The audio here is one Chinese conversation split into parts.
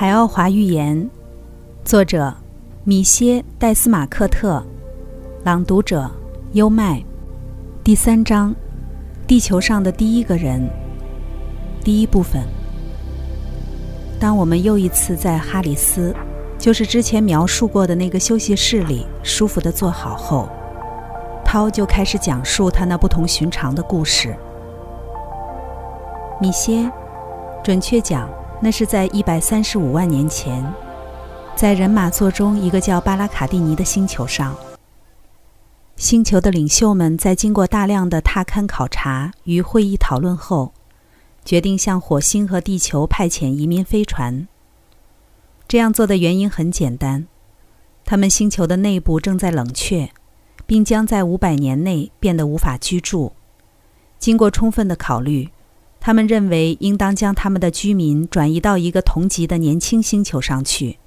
海奥华寓言，作者米歇·戴斯马克特，朗读者优麦。第三章：地球上的第一个人。第一部分。当我们又一次在哈里斯，就是之前描述过的那个休息室里舒服的坐好后，涛就开始讲述他那不同寻常的故事。米歇，准确讲，那是在一百三十五万年前，在人马座中一个叫巴拉卡蒂尼的星球上，星球的领袖们在经过大量的踏勘考察与会议讨论后。决定向火星和地球派遣移民飞船。这样做的原因很简单，他们星球的内部正在冷却，并将在五百年内变得无法居住。经过充分的考虑，他们认为应当将他们的居民转移到一个同级的年轻星球上去。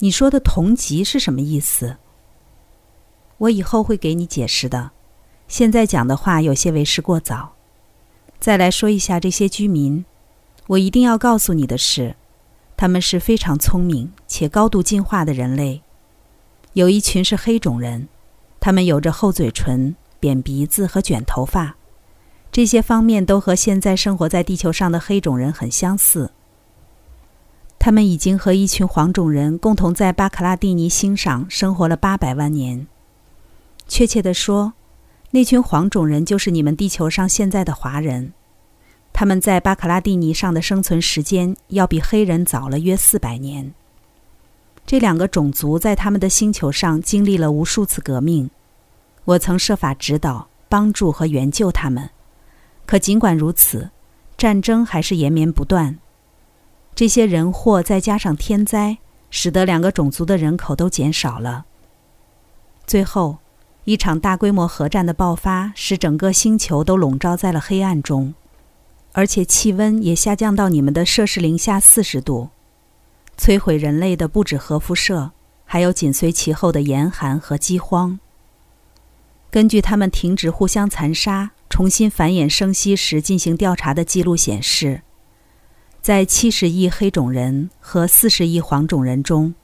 你说的“同级”是什么意思？我以后会给你解释的。现在讲的话有些为时过早。再来说一下这些居民，我一定要告诉你的是，他们是非常聪明且高度进化的人类。有一群是黑种人，他们有着厚嘴唇、扁鼻子和卷头发，这些方面都和现在生活在地球上的黑种人很相似。他们已经和一群黄种人共同在巴克拉蒂尼星上生活了八百万年，确切地说。那群黄种人就是你们地球上现在的华人，他们在巴克拉蒂尼上的生存时间要比黑人早了约四百年。这两个种族在他们的星球上经历了无数次革命，我曾设法指导、帮助和援救他们，可尽管如此，战争还是延绵不断。这些人祸再加上天灾，使得两个种族的人口都减少了。最后。一场大规模核战的爆发，使整个星球都笼罩在了黑暗中，而且气温也下降到你们的摄氏零下四十度。摧毁人类的不止核辐射，还有紧随其后的严寒和饥荒。根据他们停止互相残杀、重新繁衍生息时进行调查的记录显示，在七十亿黑种人和四十亿黄种人中。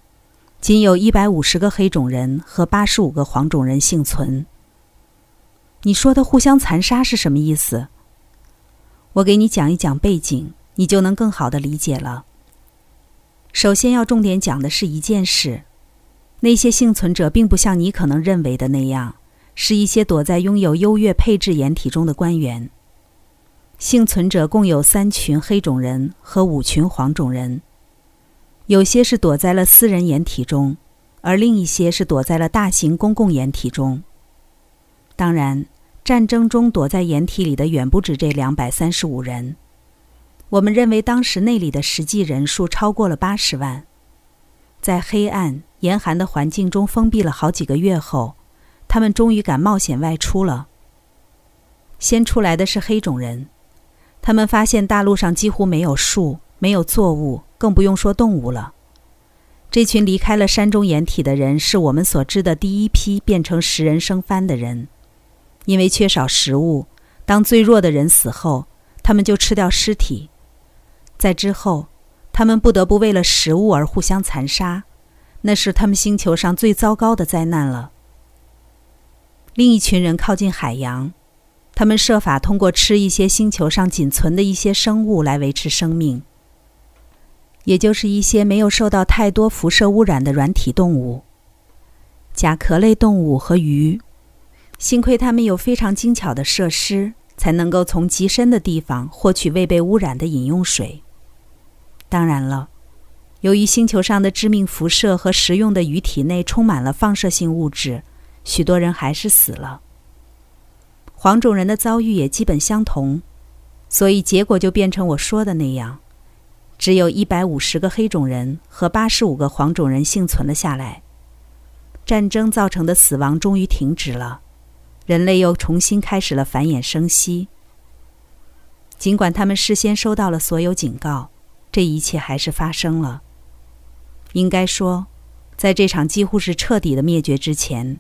仅有一百五十个黑种人和八十五个黄种人幸存。你说的互相残杀是什么意思？我给你讲一讲背景，你就能更好的理解了。首先要重点讲的是一件事：那些幸存者并不像你可能认为的那样，是一些躲在拥有优越配置掩体中的官员。幸存者共有三群黑种人和五群黄种人。有些是躲在了私人掩体中，而另一些是躲在了大型公共掩体中。当然，战争中躲在掩体里的远不止这两百三十五人。我们认为当时那里的实际人数超过了八十万。在黑暗严寒的环境中封闭了好几个月后，他们终于敢冒险外出了。先出来的是黑种人，他们发现大陆上几乎没有树，没有作物。更不用说动物了。这群离开了山中掩体的人，是我们所知的第一批变成食人生番的人。因为缺少食物，当最弱的人死后，他们就吃掉尸体。在之后，他们不得不为了食物而互相残杀，那是他们星球上最糟糕的灾难了。另一群人靠近海洋，他们设法通过吃一些星球上仅存的一些生物来维持生命。也就是一些没有受到太多辐射污染的软体动物、甲壳类动物和鱼。幸亏它们有非常精巧的设施，才能够从极深的地方获取未被污染的饮用水。当然了，由于星球上的致命辐射和食用的鱼体内充满了放射性物质，许多人还是死了。黄种人的遭遇也基本相同，所以结果就变成我说的那样。只有一百五十个黑种人和八十五个黄种人幸存了下来。战争造成的死亡终于停止了，人类又重新开始了繁衍生息。尽管他们事先收到了所有警告，这一切还是发生了。应该说，在这场几乎是彻底的灭绝之前，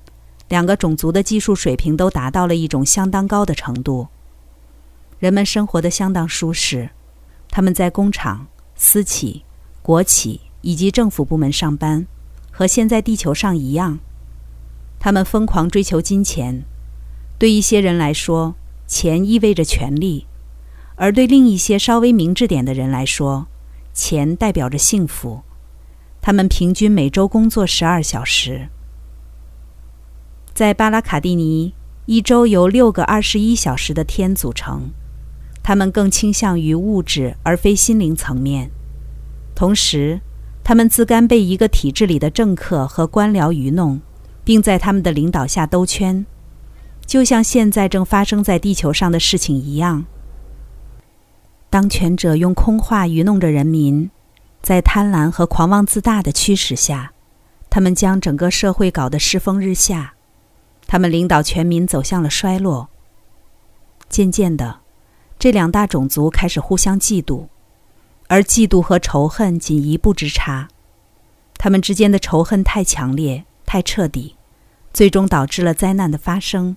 两个种族的技术水平都达到了一种相当高的程度。人们生活的相当舒适，他们在工厂。私企国企以及政府部门上班，和现在地球上一样。他们疯狂追求金钱，对一些人来说，钱意味着权利；而对另一些稍微明智点的人来说，钱代表着幸福。他们平均每周工作十二小时。在巴拉卡蒂尼，一周由六个二十一小时的天组成。他们更倾向于物质而非心灵层面。同时，他们自甘被一个体制里的政客和官僚愚弄，并在他们的领导下兜圈，就像现在正发生在地球上的事情一样。当权者用空话愚弄着人民。在贪婪和狂妄自大的驱使下，他们将整个社会搞得世风日下，他们领导全民走向了衰落。渐渐的，这两大种族开始互相嫉妒，而嫉妒和仇恨仅一步之差。他们之间的仇恨太强烈、太彻底，最终导致了灾难的发生。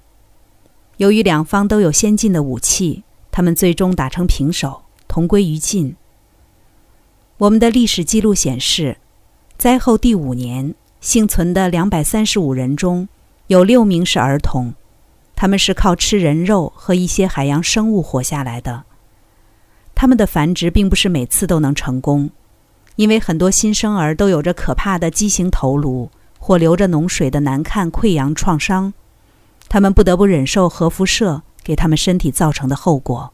由于两方都有先进的武器，他们最终打成平手，同归于尽。我们的历史记录显示，灾后第五年幸存的两百三十五人中，有六名是儿童，他们是靠吃人肉和一些海洋生物活下来的。他们的繁殖并不是每次都能成功，因为很多新生儿都有着可怕的畸形头颅或流着脓水的难看溃疡创伤，他们不得不忍受核辐射给他们身体造成的后果。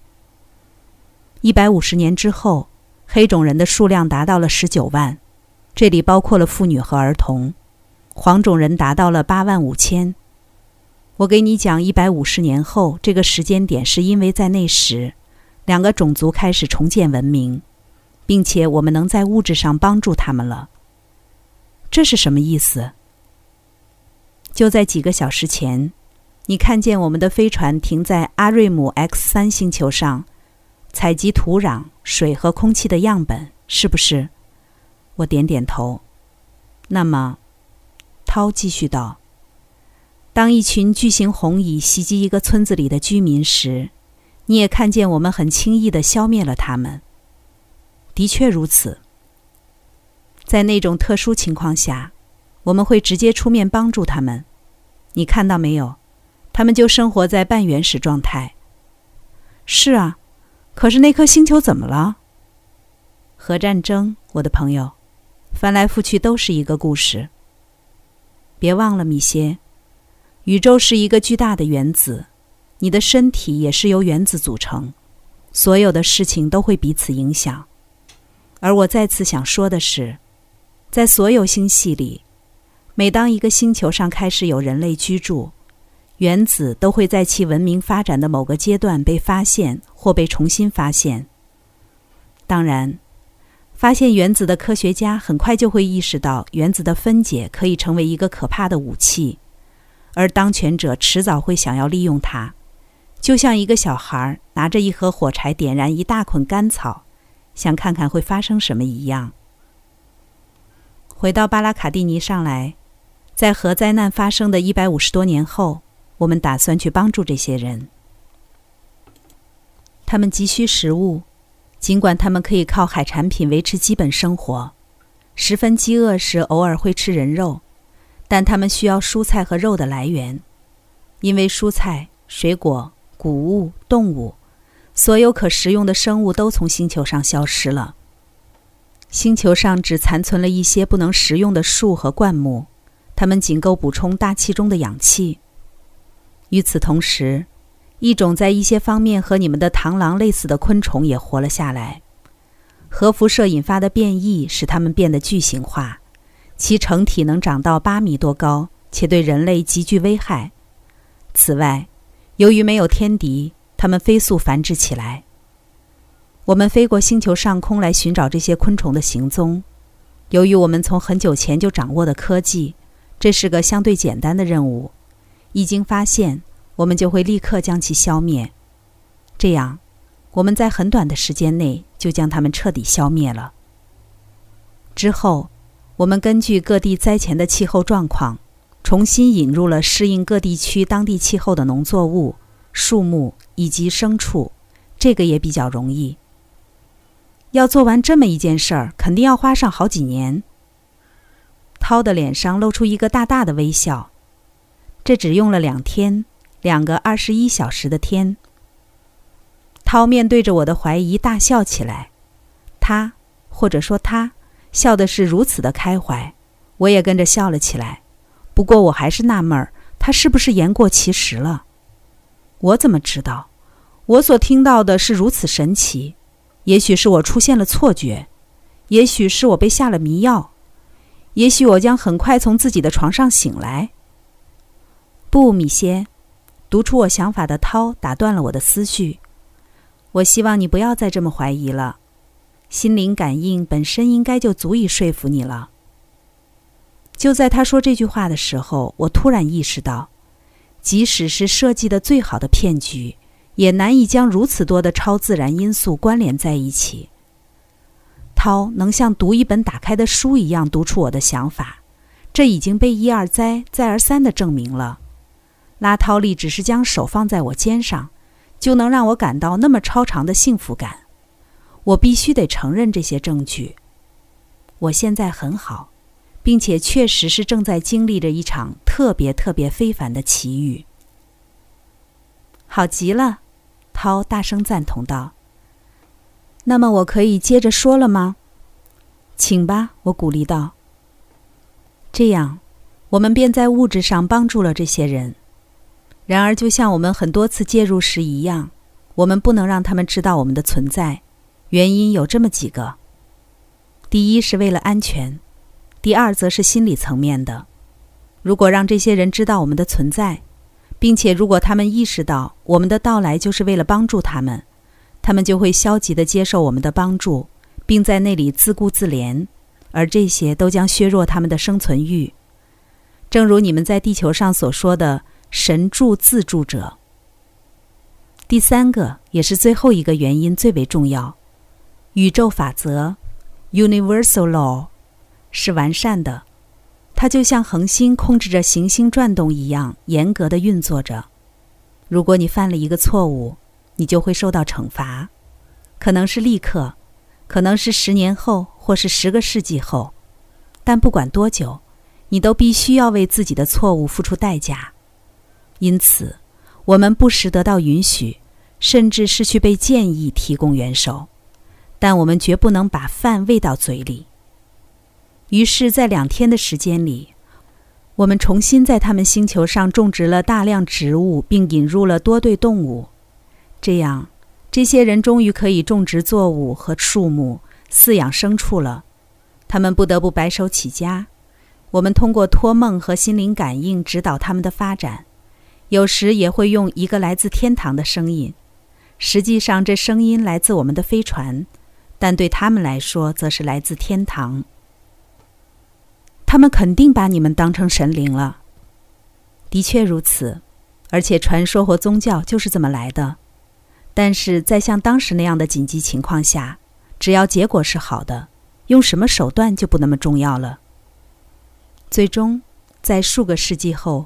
一百五十年之后。黑种人的数量达到了十九万，这里包括了妇女和儿童。黄种人达到了八万五千。我给你讲，一百五十年后这个时间点，是因为在那时，两个种族开始重建文明，并且我们能在物质上帮助他们了。这是什么意思？就在几个小时前，你看见我们的飞船停在阿瑞姆 X 三星球上。采集土壤、水和空气的样本，是不是？我点点头。那么，涛继续道：“当一群巨型红蚁袭击一个村子里的居民时，你也看见我们很轻易地消灭了他们。的确如此。在那种特殊情况下，我们会直接出面帮助他们。你看到没有？他们就生活在半原始状态。是啊。”可是那颗星球怎么了？核战争，我的朋友，翻来覆去都是一个故事。别忘了，米歇，宇宙是一个巨大的原子，你的身体也是由原子组成，所有的事情都会彼此影响。而我再次想说的是，在所有星系里，每当一个星球上开始有人类居住，原子都会在其文明发展的某个阶段被发现或被重新发现。当然，发现原子的科学家很快就会意识到，原子的分解可以成为一个可怕的武器，而当权者迟早会想要利用它，就像一个小孩拿着一盒火柴点燃一大捆干草，想看看会发生什么一样。回到巴拉卡蒂尼上来，在核灾难发生的一百五十多年后。我们打算去帮助这些人。他们急需食物，尽管他们可以靠海产品维持基本生活，十分饥饿时偶尔会吃人肉，但他们需要蔬菜和肉的来源，因为蔬菜、水果、谷物、动物，所有可食用的生物都从星球上消失了。星球上只残存了一些不能食用的树和灌木，它们仅够补充大气中的氧气。与此同时，一种在一些方面和你们的螳螂类似的昆虫也活了下来。核辐射引发的变异使它们变得巨型化，其成体能长到八米多高，且对人类极具危害。此外，由于没有天敌，它们飞速繁殖起来。我们飞过星球上空来寻找这些昆虫的行踪。由于我们从很久前就掌握的科技，这是个相对简单的任务。一经发现，我们就会立刻将其消灭。这样，我们在很短的时间内就将它们彻底消灭了。之后，我们根据各地灾前的气候状况，重新引入了适应各地区当地气候的农作物、树木以及牲畜。这个也比较容易。要做完这么一件事儿，肯定要花上好几年。涛的脸上露出一个大大的微笑。这只用了两天，两个二十一小时的天。涛面对着我的怀疑大笑起来，他或者说他笑的是如此的开怀，我也跟着笑了起来。不过我还是纳闷儿，他是不是言过其实了？我怎么知道？我所听到的是如此神奇，也许是我出现了错觉，也许是我被下了迷药，也许我将很快从自己的床上醒来。不，米歇，读出我想法的涛打断了我的思绪。我希望你不要再这么怀疑了，心灵感应本身应该就足以说服你了。就在他说这句话的时候，我突然意识到，即使是设计的最好的骗局，也难以将如此多的超自然因素关联在一起。涛能像读一本打开的书一样读出我的想法，这已经被一而再、再而三的证明了。拉涛利只是将手放在我肩上，就能让我感到那么超长的幸福感。我必须得承认这些证据。我现在很好，并且确实是正在经历着一场特别特别非凡的奇遇。好极了，涛大声赞同道。那么我可以接着说了吗？请吧，我鼓励道。这样，我们便在物质上帮助了这些人。然而，就像我们很多次介入时一样，我们不能让他们知道我们的存在。原因有这么几个：第一是为了安全，第二则是心理层面的。如果让这些人知道我们的存在，并且如果他们意识到我们的到来就是为了帮助他们，他们就会消极地接受我们的帮助，并在那里自顾自怜，而这些都将削弱他们的生存欲。正如你们在地球上所说的。神助自助者。第三个也是最后一个原因最为重要，宇宙法则 （Universal Law） 是完善的，它就像恒星控制着行星转动一样严格的运作着。如果你犯了一个错误，你就会受到惩罚，可能是立刻，可能是十年后，或是十个世纪后，但不管多久，你都必须要为自己的错误付出代价。因此，我们不时得到允许，甚至是去被建议提供援手，但我们绝不能把饭喂到嘴里。于是，在两天的时间里，我们重新在他们星球上种植了大量植物，并引入了多对动物。这样，这些人终于可以种植作物和树木，饲养牲畜了。他们不得不白手起家。我们通过托梦和心灵感应指导他们的发展。有时也会用一个来自天堂的声音，实际上这声音来自我们的飞船，但对他们来说则是来自天堂。他们肯定把你们当成神灵了。的确如此，而且传说或宗教就是这么来的。但是在像当时那样的紧急情况下，只要结果是好的，用什么手段就不那么重要了。最终，在数个世纪后。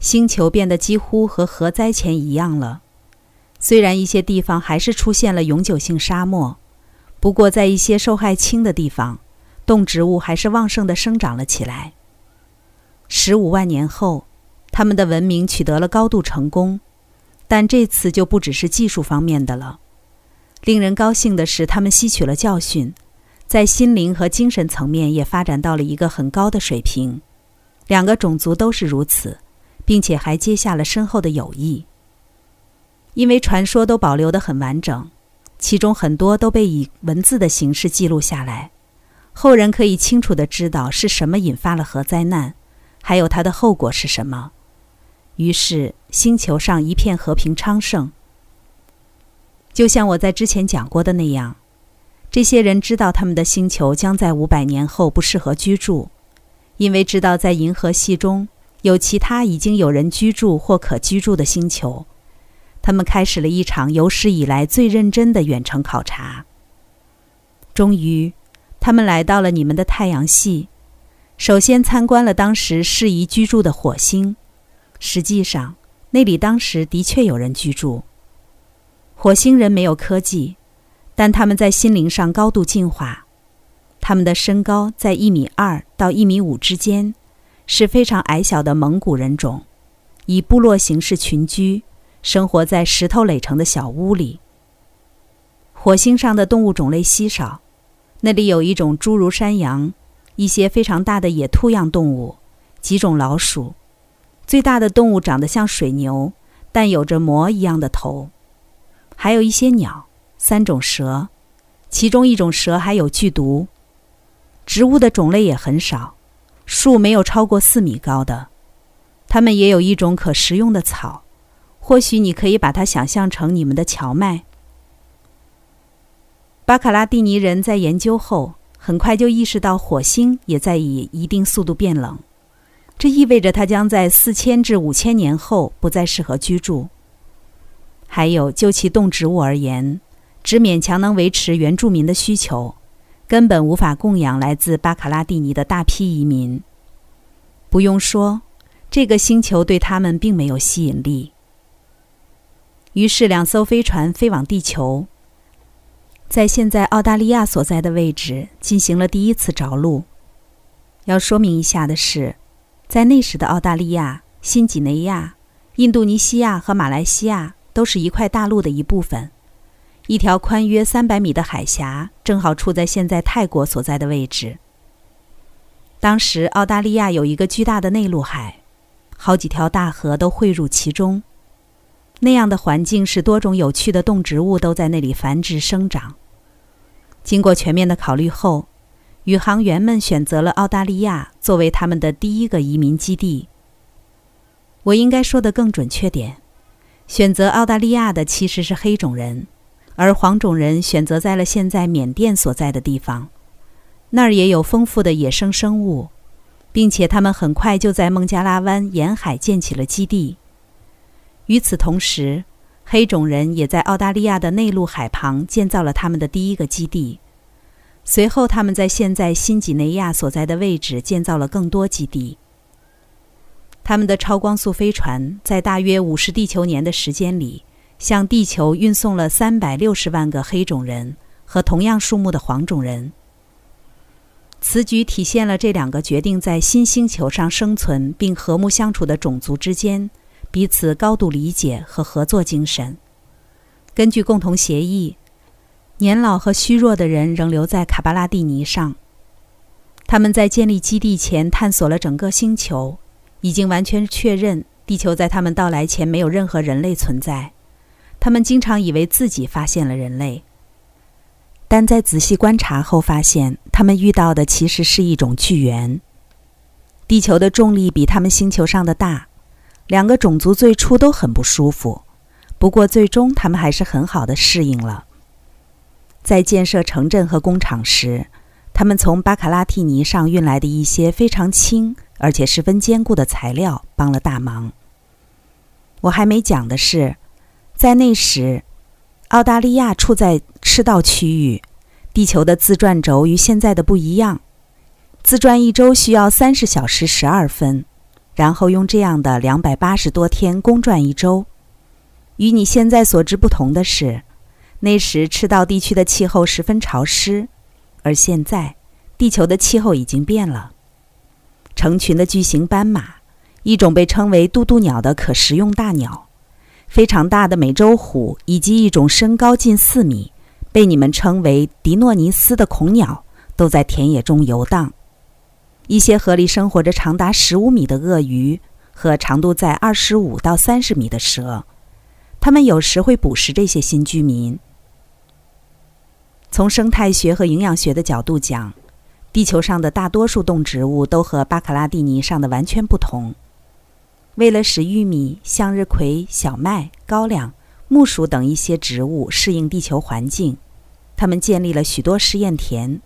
星球变得几乎和核灾前一样了，虽然一些地方还是出现了永久性沙漠，不过在一些受害轻的地方，动植物还是旺盛地生长了起来。十五万年后，他们的文明取得了高度成功，但这次就不只是技术方面的了。令人高兴的是，他们吸取了教训，在心灵和精神层面也发展到了一个很高的水平。两个种族都是如此。并且还结下了深厚的友谊。因为传说都保留得很完整，其中很多都被以文字的形式记录下来，后人可以清楚地知道是什么引发了核灾难，还有它的后果是什么。于是，星球上一片和平昌盛。就像我在之前讲过的那样，这些人知道他们的星球将在五百年后不适合居住，因为知道在银河系中。有其他已经有人居住或可居住的星球，他们开始了一场有史以来最认真的远程考察。终于，他们来到了你们的太阳系，首先参观了当时适宜居住的火星。实际上，那里当时的确有人居住。火星人没有科技，但他们在心灵上高度进化。他们的身高在一米二到一米五之间，是非常矮小的蒙古人种，以部落形式群居，生活在石头垒成的小屋里。火星上的动物种类稀少，那里有一种侏儒山羊，一些非常大的野兔样动物，几种老鼠。最大的动物长得像水牛，但有着魔一样的头，还有一些鸟，三种蛇，其中一种蛇还有剧毒。植物的种类也很少，树没有超过四米高的。它们也有一种可食用的草，或许你可以把它想象成你们的荞麦。巴卡拉蒂尼人在研究后，很快就意识到火星也在以一定速度变冷，这意味着它将在四千至五千年后不再适合居住。还有，就其动植物而言，只勉强能维持原住民的需求，根本无法供养来自巴卡拉蒂尼的大批移民。不用说，这个星球对他们并没有吸引力。于是，两艘飞船飞往地球。在现在澳大利亚所在的位置进行了第一次着陆。要说明一下的是，在那时的澳大利亚、新几内亚、印度尼西亚和马来西亚都是一块大陆的一部分。一条宽约三百米的海峡正好处在现在泰国所在的位置。当时澳大利亚有一个巨大的内陆海，好几条大河都汇入其中。那样的环境使多种有趣的动植物都在那里繁殖生长。经过全面的考虑后，宇航员们选择了澳大利亚作为他们的第一个移民基地。我应该说的更准确点，选择澳大利亚的其实是黑种人，而黄种人选择在了现在缅甸所在的地方，那儿也有丰富的野生生物，并且他们很快就在孟加拉湾沿海建起了基地。与此同时，黑种人也在澳大利亚的内陆海旁建造了他们的第一个基地。随后，他们在现在新几内亚所在的位置建造了更多基地。他们的超光速飞船在大约五十地球年的时间里，向地球运送了三百六十万个黑种人和同样数目的黄种人。此举体现了这两个决定在新星球上生存并和睦相处的种族之间。彼此高度理解和合作精神。根据共同协议，年老和虚弱的人仍留在卡巴拉蒂尼上。他们在建立基地前探索了整个星球，已经完全确认地球在他们到来前没有任何人类存在。他们经常以为自己发现了人类，但在仔细观察后发现，他们遇到的其实是一种巨猿。地球的重力比他们星球上的大。两个种族最初都很不舒服，不过最终他们还是很好的适应了。在建设城镇和工厂时，他们从巴卡拉蒂尼上运来的一些非常轻而且十分坚固的材料帮了大忙。我还没讲的是，在那时，澳大利亚处在赤道区域，地球的自转轴与现在的不一样，自转一周需要三十小时十二分。然后用这样的两百八十多天公转一周。与你现在所知不同的是，那时赤道地区的气候十分潮湿，而现在地球的气候已经变了。成群的巨型斑马，一种被称为渡渡鸟的可食用大鸟，非常大的美洲虎，以及一种身高近四米、被你们称为迪诺尼斯的恐鸟，都在田野中游荡。一些河里生活着长达十五米的鳄鱼和长度在二十五到三十米的蛇，它们有时会捕食这些新居民。从生态学和营养学的角度讲，地球上的大多数动植物都和巴卡拉蒂尼上的完全不同。为了使玉米、向日葵、小麦、高粱、木薯等一些植物适应地球环境，他们建立了许多试验田。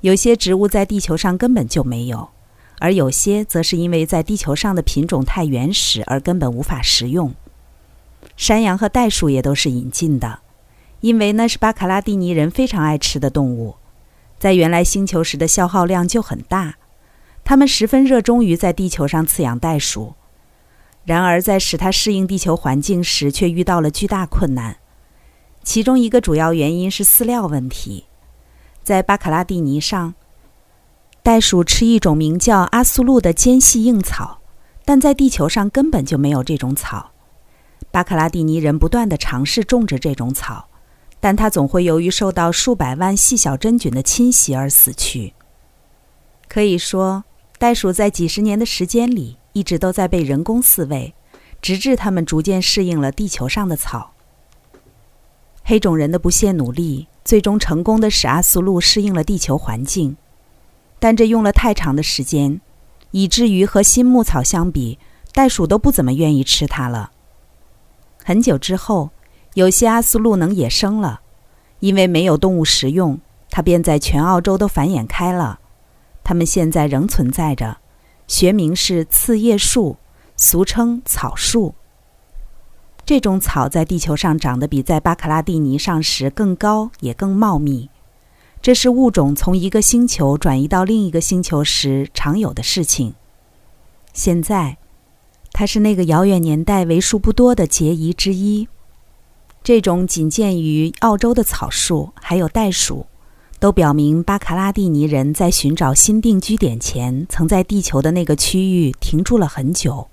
有些植物在地球上根本就没有，而有些则是因为在地球上的品种太原始而根本无法食用。山羊和袋鼠也都是引进的，因为那是巴卡拉蒂尼人非常爱吃的动物，在原来星球时的消耗量就很大，他们十分热衷于在地球上饲养袋鼠。然而在使它适应地球环境时，却遇到了巨大困难。其中一个主要原因是饲料问题。在巴卡拉蒂尼上，袋鼠吃一种名叫阿苏路的尖细硬草，但在地球上根本就没有这种草。巴卡拉蒂尼人不断地尝试种植这种草，但它总会由于受到数百万细小真菌的侵袭而死去。可以说，袋鼠在几十年的时间里一直都在被人工饲喂，直至它们逐渐适应了地球上的草。黑种人的不懈努力，最终成功的使阿苏路适应了地球环境，但这用了太长的时间，以至于和新牧草相比，袋鼠都不怎么愿意吃它了。很久之后，有些阿苏路能野生了，因为没有动物食用，它便在全澳洲都繁衍开了。它们现在仍存在着，学名是刺叶树，俗称草树。这种草在地球上长得比在巴卡拉蒂尼上时更高，也更茂密。这是物种从一个星球转移到另一个星球时常有的事情。现在。它是那个遥远年代为数不多的孑遗之一。这种仅见于澳洲的草树，还有袋鼠，都表明巴卡拉蒂尼人在寻找新定居点前，曾在地球的那个区域停住了很久。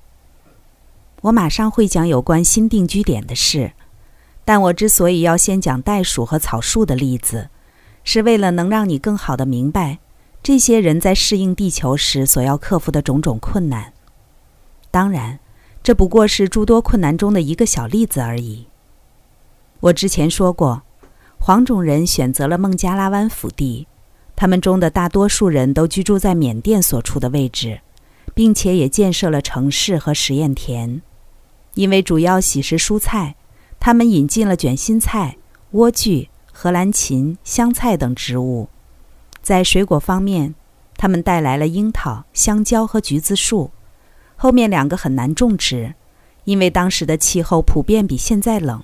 我马上会讲有关新定居点的事，但我之所以要先讲袋鼠和草树的例子，是为了能让你更好的明白这些人在适应地球时所要克服的种种困难。当然，这不过是诸多困难中的一个小例子而已。我之前说过，黄种人选择了孟加拉湾腹地，他们中的大多数人都居住在缅甸所处的位置，并且也建设了城市和实验田。因为主要喜食蔬菜，他们引进了卷心菜、莴苣、荷兰芹、香菜等植物。在水果方面，他们带来了樱桃、香蕉和橘子树。后面两个很难种植，因为当时的气候普遍比现在冷。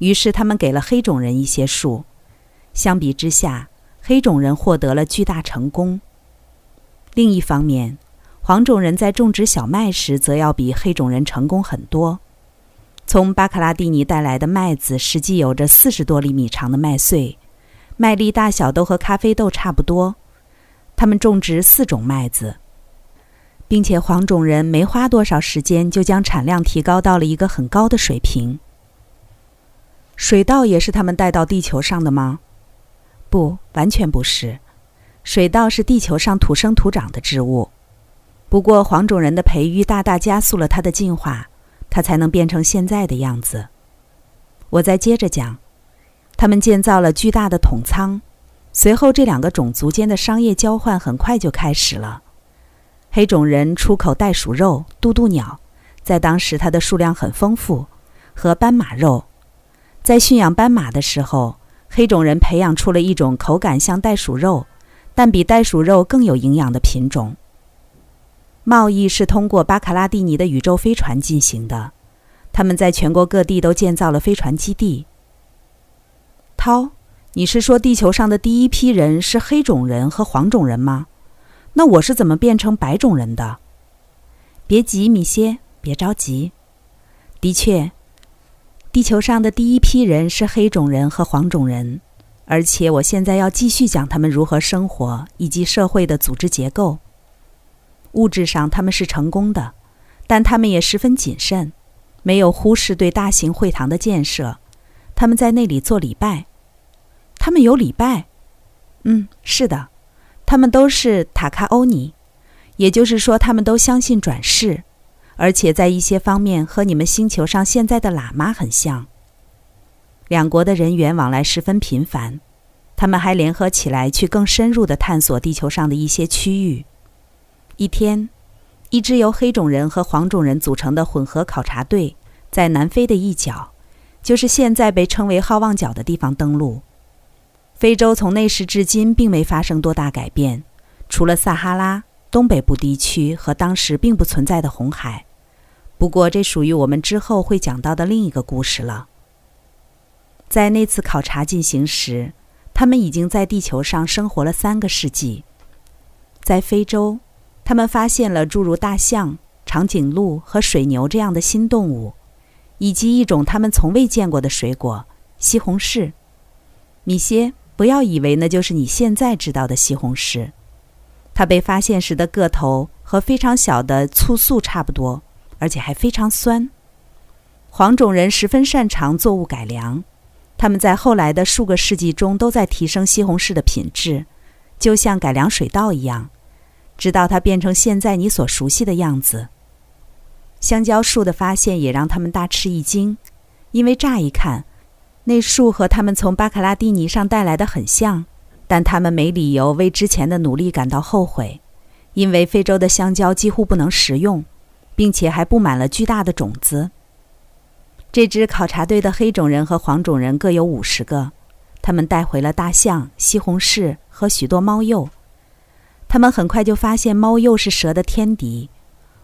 于是他们给了黑种人一些树，相比之下，黑种人获得了巨大成功。另一方面，黄种人在种植小麦时则要比黑种人成功很多。从巴卡拉蒂尼带来的麦子实际有着四十多厘米长的麦穗，麦粒大小都和咖啡豆差不多。他们种植四种麦子。并且黄种人没花多少时间，就将产量提高到了一个很高的水平。水稻也是他们带到地球上的吗？不，完全不是。水稻是地球上土生土长的植物，不过黄种人的培育大大加速了它的进化，它才能变成现在的样子。我再接着讲，他们建造了巨大的桶仓，随后这两个种族间的商业交换很快就开始了。黑种人出口袋鼠肉、渡渡鸟，在当时它的数量很丰富，和斑马肉。在驯养斑马的时候，黑种人培养出了一种口感像袋鼠肉，但比袋鼠肉更有营养的品种。贸易是通过巴卡拉蒂尼的宇宙飞船进行的，他们在全国各地都建造了飞船基地。涛，你是说地球上的第一批人是黑种人和黄种人吗？那我是怎么变成白种人的？别急，米歇，别着急。的确，地球上的第一批人是黑种人和黄种人，而且我现在要继续讲他们如何生活以及社会的组织结构。物质上他们是成功的，但他们也十分谨慎，没有忽视对大型会堂的建设。他们在那里做礼拜。他们有礼拜？嗯，是的。他们都是塔卡欧尼，也就是说，他们都相信转世，而且在一些方面和你们星球上现在的喇嘛很像。两国的人员往来十分频繁，他们还联合起来去更深入地探索地球上的一些区域。一天，一支由黑种人和黄种人组成的混合考察队在南非的一角，就是现在被称为好望角的地方登陆。非洲从那时至今并没发生多大改变，除了撒哈拉、东北部地区和当时并不存在的红海。不过，这属于我们之后会讲到的另一个故事了。在那次考察进行时，他们已经在地球上生活了三个世纪。在非洲，他们发现了诸如大象、长颈鹿和水牛这样的新动物，以及一种他们从未见过的水果西红柿。米歇，不要以为那就是你现在知道的西红柿。它被发现时的个头和非常小的醋素差不多，而且还非常酸。黄种人十分擅长作物改良，他们在后来的数个世纪中都在提升西红柿的品质，就像改良水稻一样，直到它变成现在你所熟悉的样子。香蕉树的发现也让他们大吃一惊，因为乍一看，那树和他们从巴卡拉蒂尼上带来的很像。但他们没理由为之前的努力感到后悔，因为非洲的香蕉几乎不能食用，并且还布满了巨大的种子。这支考察队的黑种人和黄种人各有五十个，他们带回了大象、西红柿和许多猫鼬。他们很快就发现猫鼬是蛇的天敌。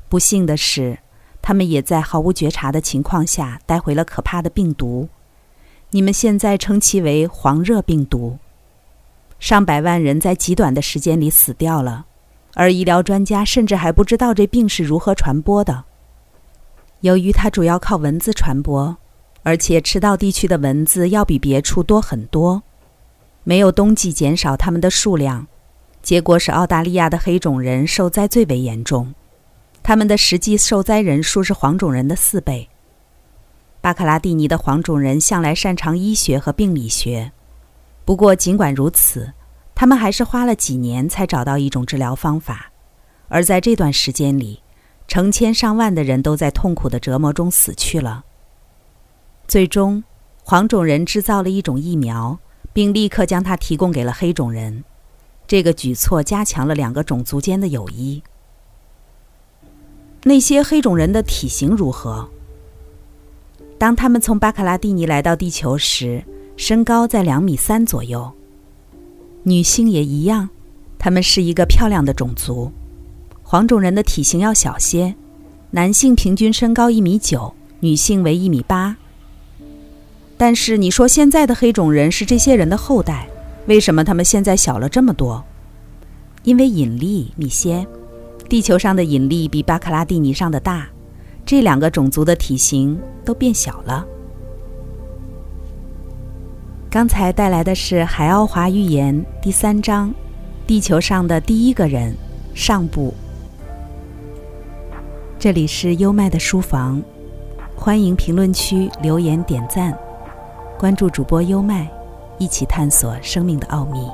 不幸的是，他们也在毫无觉察的情况下带回了可怕的病毒。你们现在称其为黄热病毒。上百万人在极短的时间里死掉了，而医疗专家甚至还不知道这病是如何传播的。由于它主要靠蚊子传播，而且赤道地区的蚊子要比别处多很多，没有冬季减少它们的数量，结果使澳大利亚的黑种人受灾最为严重，他们的实际受灾人数是黄种人的四倍。巴卡拉蒂尼的黄种人向来擅长医学和病理学。不过，尽管如此，他们还是花了几年才找到一种治疗方法，而在这段时间里，成千上万的人都在痛苦的折磨中死去了。最终，黄种人制造了一种疫苗，并立刻将它提供给了黑种人。这个举措加强了两个种族间的友谊。那些黑种人的体型如何？当他们从巴卡拉蒂尼来到地球时。身高在两米三左右，女性也一样，他们是一个漂亮的种族。黄种人的体型要小些，男性平均身高一米九，女性为一米八。但是你说现在的黑种人是这些人的后代，为什么他们现在小了这么多？因为引力，米歇，地球上的引力比巴卡拉蒂尼上的大，这两个种族的体型都变小了。刚才带来的是《海奥华寓言》第三章，《地球上的第一个人》上部。这里是优麦的书房，欢迎评论区留言点赞，关注主播优麦，一起探索生命的奥秘。